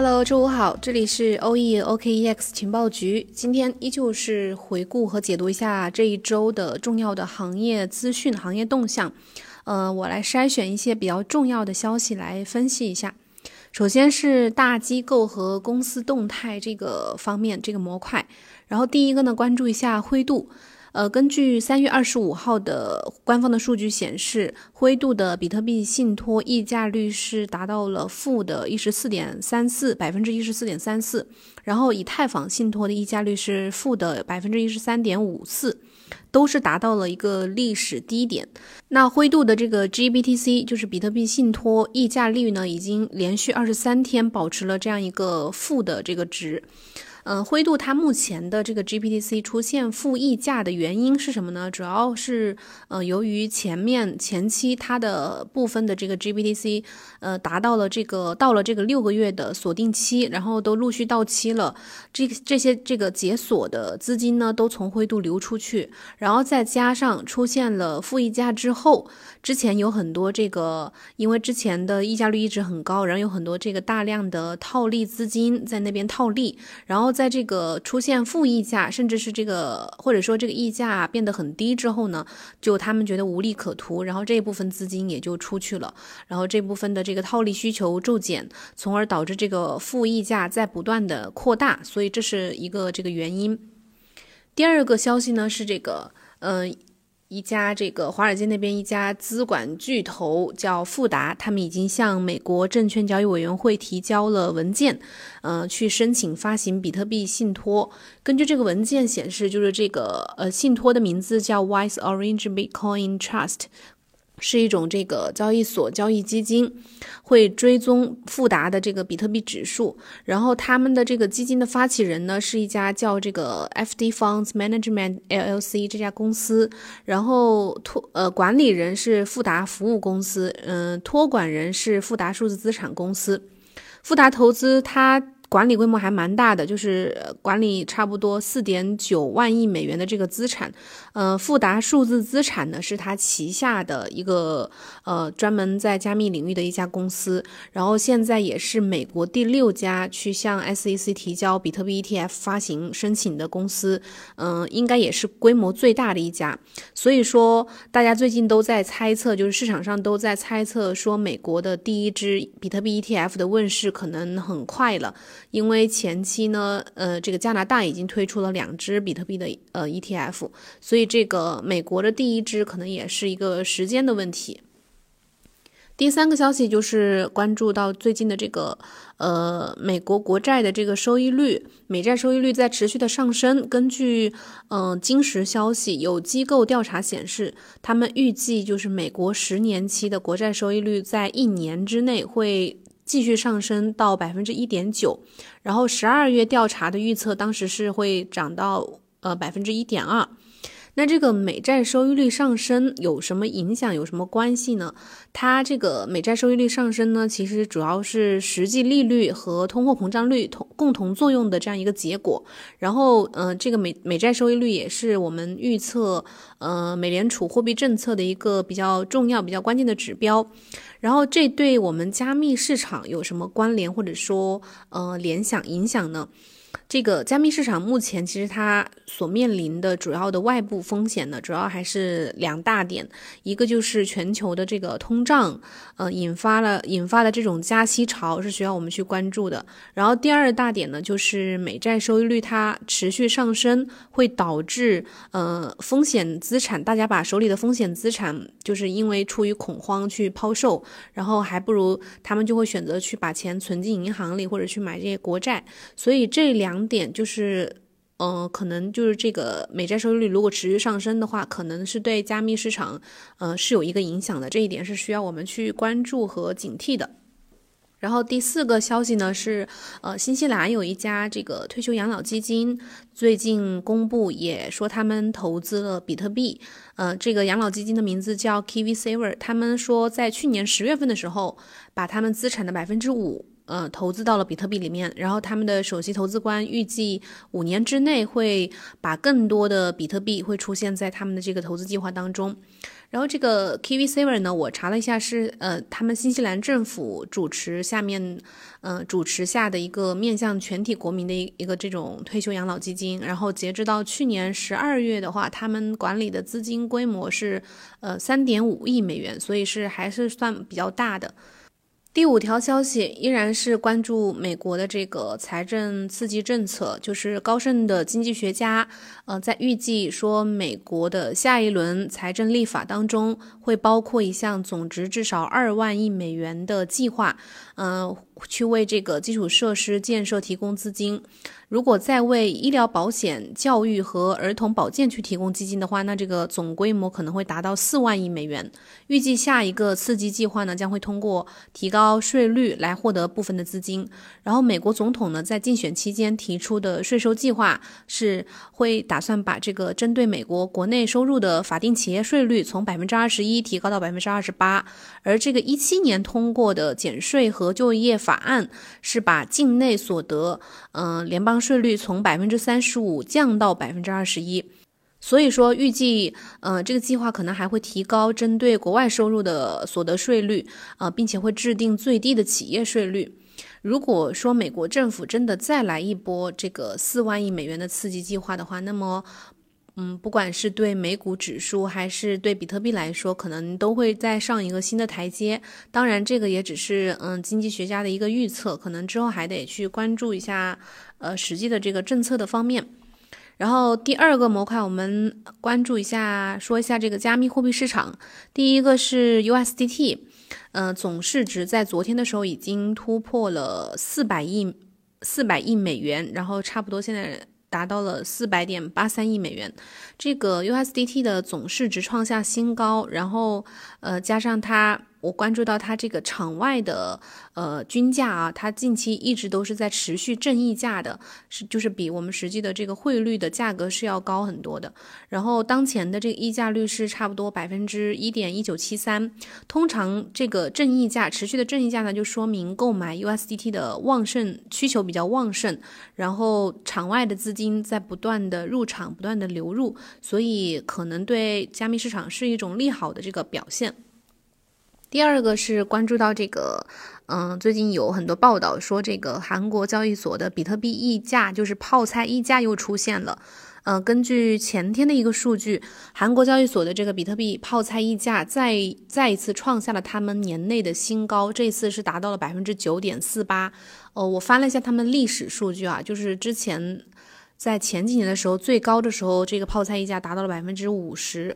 Hello，周五好，这里是欧 e OKEX 情报局。今天依旧是回顾和解读一下这一周的重要的行业资讯、行业动向。呃，我来筛选一些比较重要的消息来分析一下。首先是大机构和公司动态这个方面，这个模块。然后第一个呢，关注一下灰度。呃，根据三月二十五号的官方的数据显示，灰度的比特币信托溢价率是达到了负的一十四点三四百分之一十四点三四，然后以太坊信托的溢价率是负的百分之一十三点五四，都是达到了一个历史低点。那灰度的这个 GBTC 就是比特币信托溢价率呢，已经连续二十三天保持了这样一个负的这个值。嗯，灰度它目前的这个 GPTC 出现负溢价的原因是什么呢？主要是呃，由于前面前期它的部分的这个 GPTC，呃，达到了这个到了这个六个月的锁定期，然后都陆续到期了，这这些这个解锁的资金呢，都从灰度流出去，然后再加上出现了负溢价之后，之前有很多这个，因为之前的溢价率一直很高，然后有很多这个大量的套利资金在那边套利，然后。在这个出现负溢价，甚至是这个或者说这个溢价变得很低之后呢，就他们觉得无利可图，然后这一部分资金也就出去了，然后这部分的这个套利需求骤减，从而导致这个负溢价在不断的扩大，所以这是一个这个原因。第二个消息呢是这个，嗯。一家这个华尔街那边一家资管巨头叫富达，他们已经向美国证券交易委员会提交了文件，呃，去申请发行比特币信托。根据这个文件显示，就是这个呃信托的名字叫 Wise Orange Bitcoin Trust。是一种这个交易所交易基金，会追踪富达的这个比特币指数。然后他们的这个基金的发起人呢，是一家叫这个 FD Funds Management LLC 这家公司。然后托呃管理人是富达服务公司，嗯，托管人是富达数字资产公司。富达投资它。管理规模还蛮大的，就是管理差不多四点九万亿美元的这个资产。呃，富达数字资产呢是它旗下的一个呃专门在加密领域的一家公司，然后现在也是美国第六家去向 SEC 提交比特币 ETF 发行申请的公司，嗯，应该也是规模最大的一家。所以说，大家最近都在猜测，就是市场上都在猜测说，美国的第一支比特币 ETF 的问世可能很快了。因为前期呢，呃，这个加拿大已经推出了两只比特币的呃 ETF，所以这个美国的第一支可能也是一个时间的问题。第三个消息就是关注到最近的这个呃美国国债的这个收益率，美债收益率在持续的上升。根据嗯金石消息，有机构调查显示，他们预计就是美国十年期的国债收益率在一年之内会。继续上升到百分之一点九，然后十二月调查的预测当时是会涨到呃百分之一点二。那这个美债收益率上升有什么影响？有什么关系呢？它这个美债收益率上升呢，其实主要是实际利率和通货膨胀率同共同作用的这样一个结果。然后，嗯，这个美美债收益率也是我们预测呃美联储货币政策的一个比较重要、比较关键的指标。然后，这对我们加密市场有什么关联或者说呃联想影响呢？这个加密市场目前其实它所面临的主要的外部风险呢，主要还是两大点，一个就是全球的这个通胀，呃，引发了引发的这种加息潮是需要我们去关注的。然后第二大点呢，就是美债收益率它持续上升，会导致呃风险资产，大家把手里的风险资产就是因为出于恐慌去抛售，然后还不如他们就会选择去把钱存进银行里或者去买这些国债，所以这两。两点就是，嗯，可能就是这个美债收益率如果持续上升的话，可能是对加密市场，呃，是有一个影响的。这一点是需要我们去关注和警惕的。然后第四个消息呢是，呃，新西兰有一家这个退休养老基金最近公布，也说他们投资了比特币。呃，这个养老基金的名字叫 Kiwi Saver，他们说在去年十月份的时候，把他们资产的百分之五。呃，投资到了比特币里面，然后他们的首席投资官预计五年之内会把更多的比特币会出现在他们的这个投资计划当中。然后这个 KiwiSaver 呢，我查了一下是呃他们新西兰政府主持下面，呃主持下的一个面向全体国民的一一个这种退休养老基金。然后截止到去年十二月的话，他们管理的资金规模是呃三点五亿美元，所以是还是算比较大的。第五条消息依然是关注美国的这个财政刺激政策，就是高盛的经济学家，呃，在预计说美国的下一轮财政立法当中会包括一项总值至少二万亿美元的计划，嗯，去为这个基础设施建设提供资金。如果再为医疗保险、教育和儿童保健去提供基金的话，那这个总规模可能会达到四万亿美元。预计下一个刺激计划呢，将会通过提高税率来获得部分的资金。然后，美国总统呢在竞选期间提出的税收计划是会打算把这个针对美国国内收入的法定企业税率从百分之二十一提高到百分之二十八。而这个一七年通过的减税和就业法案是把境内所得，嗯，联邦。税率从百分之三十五降到百分之二十一，所以说预计，呃，这个计划可能还会提高针对国外收入的所得税率，呃，并且会制定最低的企业税率。如果说美国政府真的再来一波这个四万亿美元的刺激计划的话，那么。嗯，不管是对美股指数还是对比特币来说，可能都会再上一个新的台阶。当然，这个也只是嗯经济学家的一个预测，可能之后还得去关注一下呃实际的这个政策的方面。然后第二个模块，我们关注一下，说一下这个加密货币市场。第一个是 USDT，嗯，总市值在昨天的时候已经突破了四百亿四百亿美元，然后差不多现在。达到了四百点八三亿美元，这个 USDT 的总市值创下新高，然后呃加上它。我关注到它这个场外的呃均价啊，它近期一直都是在持续正溢价的，是就是比我们实际的这个汇率的价格是要高很多的。然后当前的这个溢价率是差不多百分之一点一九七三。通常这个正溢价持续的正溢价呢，就说明购买 USDT 的旺盛需求比较旺盛，然后场外的资金在不断的入场，不断的流入，所以可能对加密市场是一种利好的这个表现。第二个是关注到这个，嗯，最近有很多报道说，这个韩国交易所的比特币溢价，就是泡菜溢价又出现了。呃，根据前天的一个数据，韩国交易所的这个比特币泡菜溢价再再一次创下了他们年内的新高，这次是达到了百分之九点四八。呃，我翻了一下他们历史数据啊，就是之前。在前几年的时候，最高的时候，这个泡菜溢价达到了百分之五十。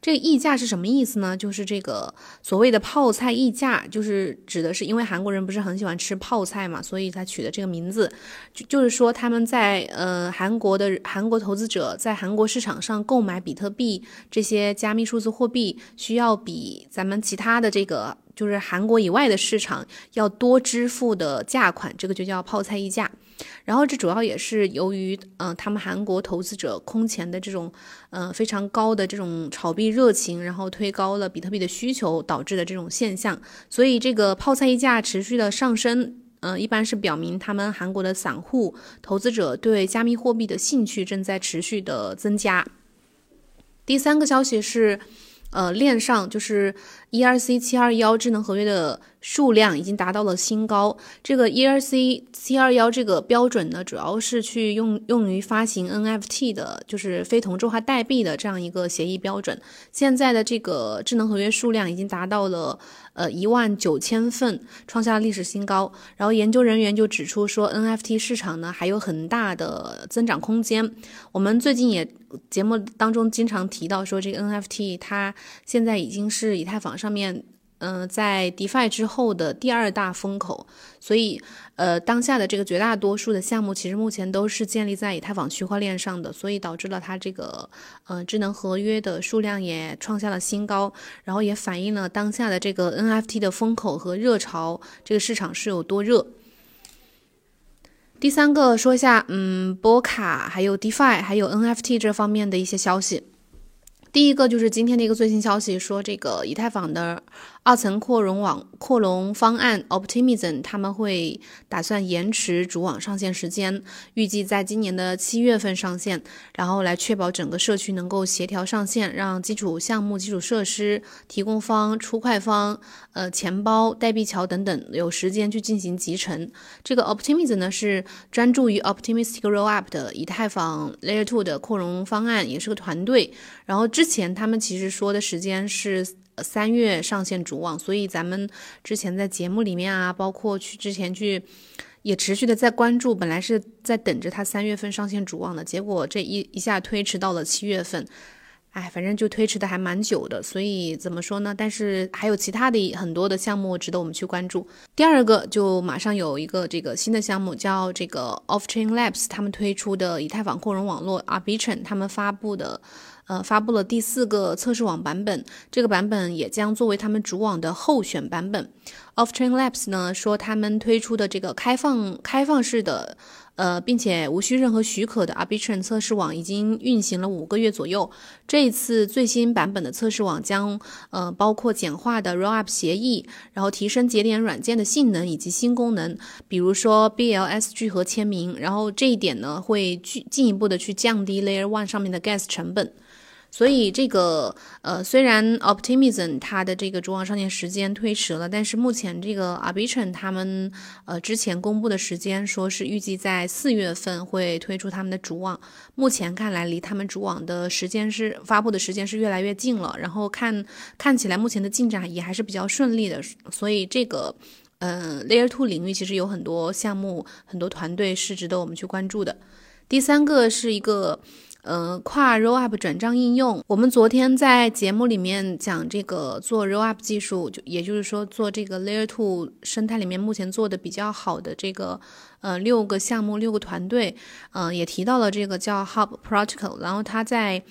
这个溢价是什么意思呢？就是这个所谓的泡菜溢价，就是指的是因为韩国人不是很喜欢吃泡菜嘛，所以他取的这个名字，就就是说他们在呃韩国的韩国投资者在韩国市场上购买比特币这些加密数字货币，需要比咱们其他的这个就是韩国以外的市场要多支付的价款，这个就叫泡菜溢价。然后这主要也是由于，嗯，他们韩国投资者空前的这种，嗯，非常高的这种炒币热情，然后推高了比特币的需求导致的这种现象。所以这个泡菜溢价持续的上升，嗯，一般是表明他们韩国的散户投资者对加密货币的兴趣正在持续的增加。第三个消息是，呃，链上就是 ERC 七二幺智能合约的。数量已经达到了新高。这个 ERC 七二幺这个标准呢，主要是去用用于发行 NFT 的，就是非同质化代币的这样一个协议标准。现在的这个智能合约数量已经达到了呃一万九千份，创下历史新高。然后研究人员就指出说，NFT 市场呢还有很大的增长空间。我们最近也节目当中经常提到说，这个 NFT 它现在已经是以太坊上面。嗯，在 DeFi 之后的第二大风口，所以呃，当下的这个绝大多数的项目，其实目前都是建立在以太坊区块链上的，所以导致了它这个呃智能合约的数量也创下了新高，然后也反映了当下的这个 NFT 的风口和热潮，这个市场是有多热。第三个说一下，嗯，波卡还有 DeFi 还有 NFT 这方面的一些消息。第一个就是今天的一个最新消息，说这个以太坊的二层扩容网扩容方案 Optimism，他们会打算延迟主网上线时间，预计在今年的七月份上线，然后来确保整个社区能够协调上线，让基础项目、基础设施提供方、出块方、呃钱包、代币桥等等有时间去进行集成。这个 Optimism 呢是专注于 Optimistic Rollup 的以太坊 Layer Two 的扩容方案，也是个团队。然后之前他们其实说的时间是。三月上线主网，所以咱们之前在节目里面啊，包括去之前去，也持续的在关注。本来是在等着它三月份上线主网的，结果这一一下推迟到了七月份，哎，反正就推迟的还蛮久的。所以怎么说呢？但是还有其他的很多的项目值得我们去关注。第二个就马上有一个这个新的项目，叫这个 Off Chain Labs，他们推出的以太坊扩容网络 Arbitrum，他们发布的。呃，发布了第四个测试网版本，这个版本也将作为他们主网的候选版本。Off Chain Labs 呢说，他们推出的这个开放开放式的，呃，并且无需任何许可的 Arbitrum 测试网已经运行了五个月左右。这一次最新版本的测试网将，呃，包括简化的 Rollup 协议，然后提升节点软件的性能以及新功能，比如说 BLS 聚合签名。然后这一点呢，会去进一步的去降低 Layer One 上面的 Gas 成本。所以这个呃，虽然 Optimism 它的这个主网上线时间推迟了，但是目前这个 Arbitrum 他们呃之前公布的时间说是预计在四月份会推出他们的主网，目前看来离他们主网的时间是发布的时间是越来越近了，然后看看起来目前的进展也还是比较顺利的，所以这个嗯 Layer Two 领域其实有很多项目、很多团队是值得我们去关注的。第三个是一个。呃，跨 Rollup 转账应用，我们昨天在节目里面讲这个做 Rollup 技术，就也就是说做这个 Layer Two 生态里面目前做的比较好的这个呃六个项目六个团队，嗯，也提到了这个叫 Hub Protocol，然后它在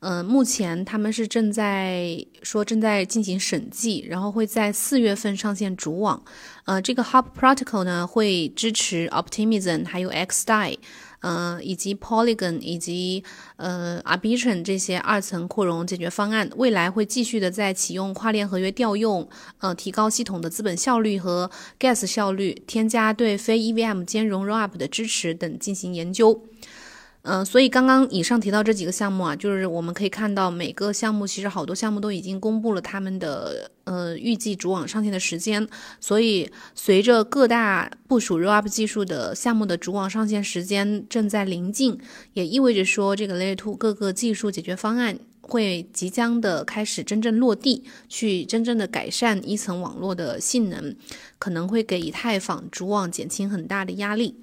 嗯目前他们是正在说正在进行审计，然后会在四月份上线主网，呃，这个 Hub Protocol 呢会支持 Optimism 还有 XDAI。嗯，以及 Polygon 以及呃 Arbitrum 这些二层扩容解决方案，未来会继续的在启用跨链合约调用，呃，提高系统的资本效率和 Gas 效率，添加对非 EVM 兼容 Rollup 的支持等进行研究。嗯，所以刚刚以上提到这几个项目啊，就是我们可以看到每个项目其实好多项目都已经公布了他们的呃预计主网上线的时间。所以随着各大部署 Rollup 技术的项目的主网上线时间正在临近，也意味着说这个 Layer Two 各个技术解决方案会即将的开始真正落地，去真正的改善一层网络的性能，可能会给以太坊主网减轻很大的压力。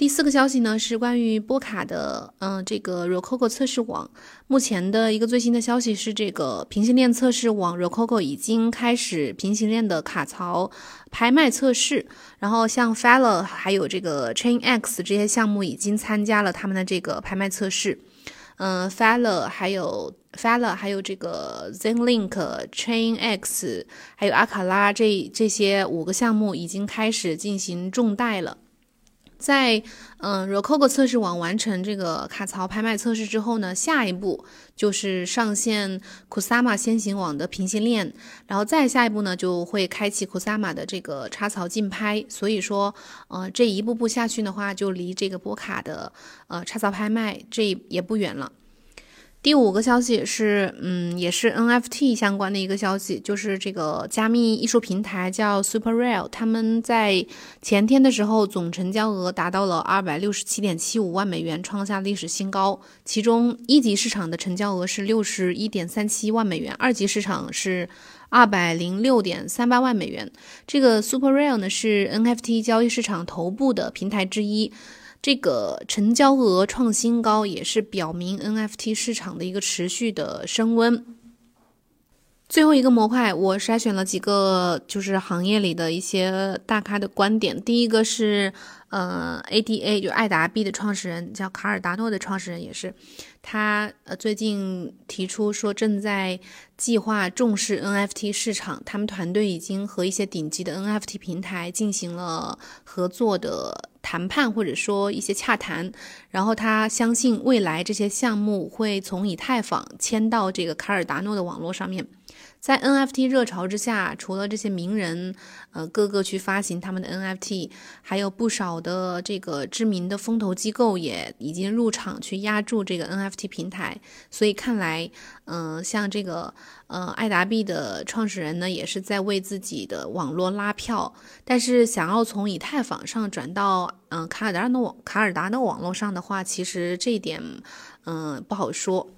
第四个消息呢是关于波卡的，嗯，这个 Rococo 测试网。目前的一个最新的消息是，这个平行链测试网 Rococo 已经开始平行链的卡槽拍卖测试。然后像 f a l l 还有这个 ChainX 这些项目已经参加了他们的这个拍卖测试。嗯 f a l l 还有 f a l l 还有这个 ZenLink、ChainX 还有阿卡拉这这些五个项目已经开始进行重贷了。在嗯 r o c o c o 测试网完成这个卡槽拍卖测试之后呢，下一步就是上线 CUSAMA 先行网的平行链，然后再下一步呢，就会开启 CUSAMA 的这个插槽竞拍。所以说，呃，这一步步下去的话，就离这个波卡的呃插槽拍卖这也不远了。第五个消息是，嗯，也是 NFT 相关的一个消息，就是这个加密艺术平台叫 Super Real，他们在前天的时候总成交额达到了二百六十七点七五万美元，创下历史新高。其中一级市场的成交额是六十一点三七万美元，二级市场是二百零六点三八万美元。这个 Super Real 呢是 NFT 交易市场头部的平台之一。这个成交额创新高，也是表明 NFT 市场的一个持续的升温。最后一个模块，我筛选了几个就是行业里的一些大咖的观点。第一个是，呃，ADA 就爱达币的创始人叫卡尔达诺的创始人也是，他呃最近提出说正在计划重视 NFT 市场，他们团队已经和一些顶级的 NFT 平台进行了合作的。谈判或者说一些洽谈，然后他相信未来这些项目会从以太坊迁到这个卡尔达诺的网络上面。在 NFT 热潮之下，除了这些名人，呃，各个去发行他们的 NFT，还有不少的这个知名的风投机构也已经入场去压住这个 NFT 平台。所以看来，嗯，像这个呃爱达币的创始人呢，也是在为自己的网络拉票。但是想要从以太坊上转到嗯卡尔达诺卡尔达诺网络上的话，其实这一点嗯不好说。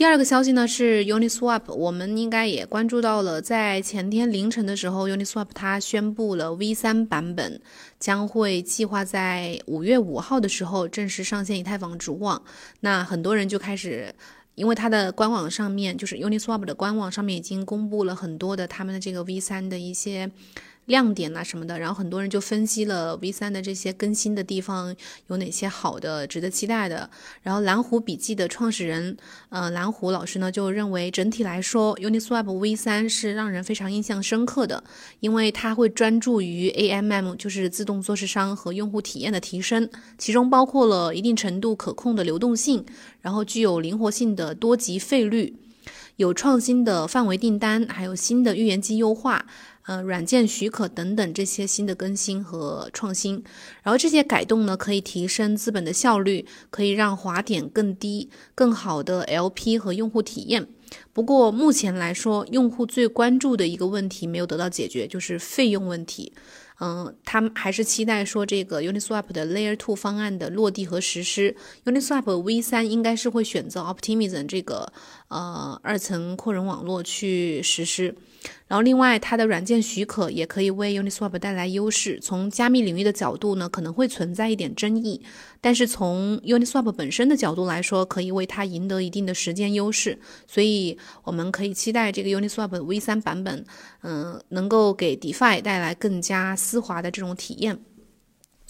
第二个消息呢是 Uniswap，我们应该也关注到了，在前天凌晨的时候，Uniswap 它宣布了 V3 版本将会计划在五月五号的时候正式上线以太坊主网。那很多人就开始，因为它的官网上面，就是 Uniswap 的官网上面已经公布了很多的他们的这个 V3 的一些。亮点呐什么的，然后很多人就分析了 V 三的这些更新的地方有哪些好的、值得期待的。然后蓝湖笔记的创始人，呃，蓝湖老师呢就认为整体来说，Uniswap V 三是让人非常印象深刻的，因为它会专注于 AMM，就是自动做市商和用户体验的提升，其中包括了一定程度可控的流动性，然后具有灵活性的多级费率，有创新的范围订单，还有新的预言机优化。呃，软件许可等等这些新的更新和创新，然后这些改动呢，可以提升资本的效率，可以让滑点更低，更好的 LP 和用户体验。不过目前来说，用户最关注的一个问题没有得到解决，就是费用问题。嗯，他们还是期待说这个 Uniswap 的 Layer Two 方案的落地和实施。Uniswap V 三应该是会选择 Optimism 这个呃二层扩容网络去实施。然后另外它的软件许可也可以为 Uniswap 带来优势。从加密领域的角度呢，可能会存在一点争议，但是从 Uniswap 本身的角度来说，可以为它赢得一定的时间优势。所以我们可以期待这个 Uniswap V 三版本，嗯，能够给 DeFi 带来更加。丝滑的这种体验。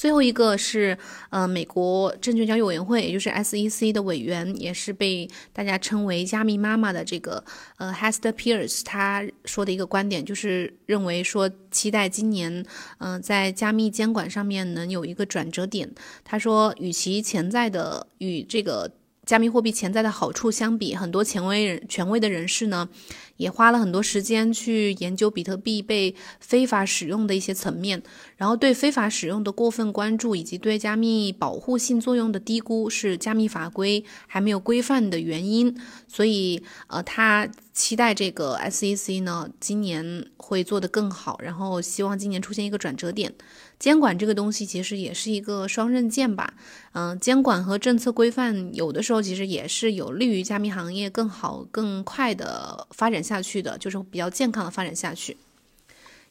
最后一个是，呃，美国证券交易委员会，也就是 SEC 的委员，也是被大家称为“加密妈妈”的这个，呃，Hester Pierce，他说的一个观点就是认为说，期待今年，嗯，在加密监管上面能有一个转折点。他说，与其潜在的与这个。加密货币潜在的好处相比，很多权威人权威的人士呢，也花了很多时间去研究比特币被非法使用的一些层面，然后对非法使用的过分关注以及对加密保护性作用的低估是加密法规还没有规范的原因。所以，呃，他期待这个 SEC 呢今年会做得更好，然后希望今年出现一个转折点。监管这个东西其实也是一个双刃剑吧，嗯，监管和政策规范有的时候其实也是有利于加密行业更好、更快的发展下去的，就是比较健康的发展下去。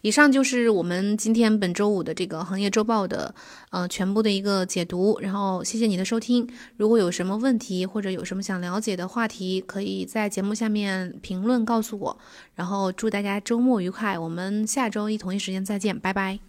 以上就是我们今天本周五的这个行业周报的呃全部的一个解读，然后谢谢你的收听。如果有什么问题或者有什么想了解的话题，可以在节目下面评论告诉我。然后祝大家周末愉快，我们下周一同一时间再见，拜拜。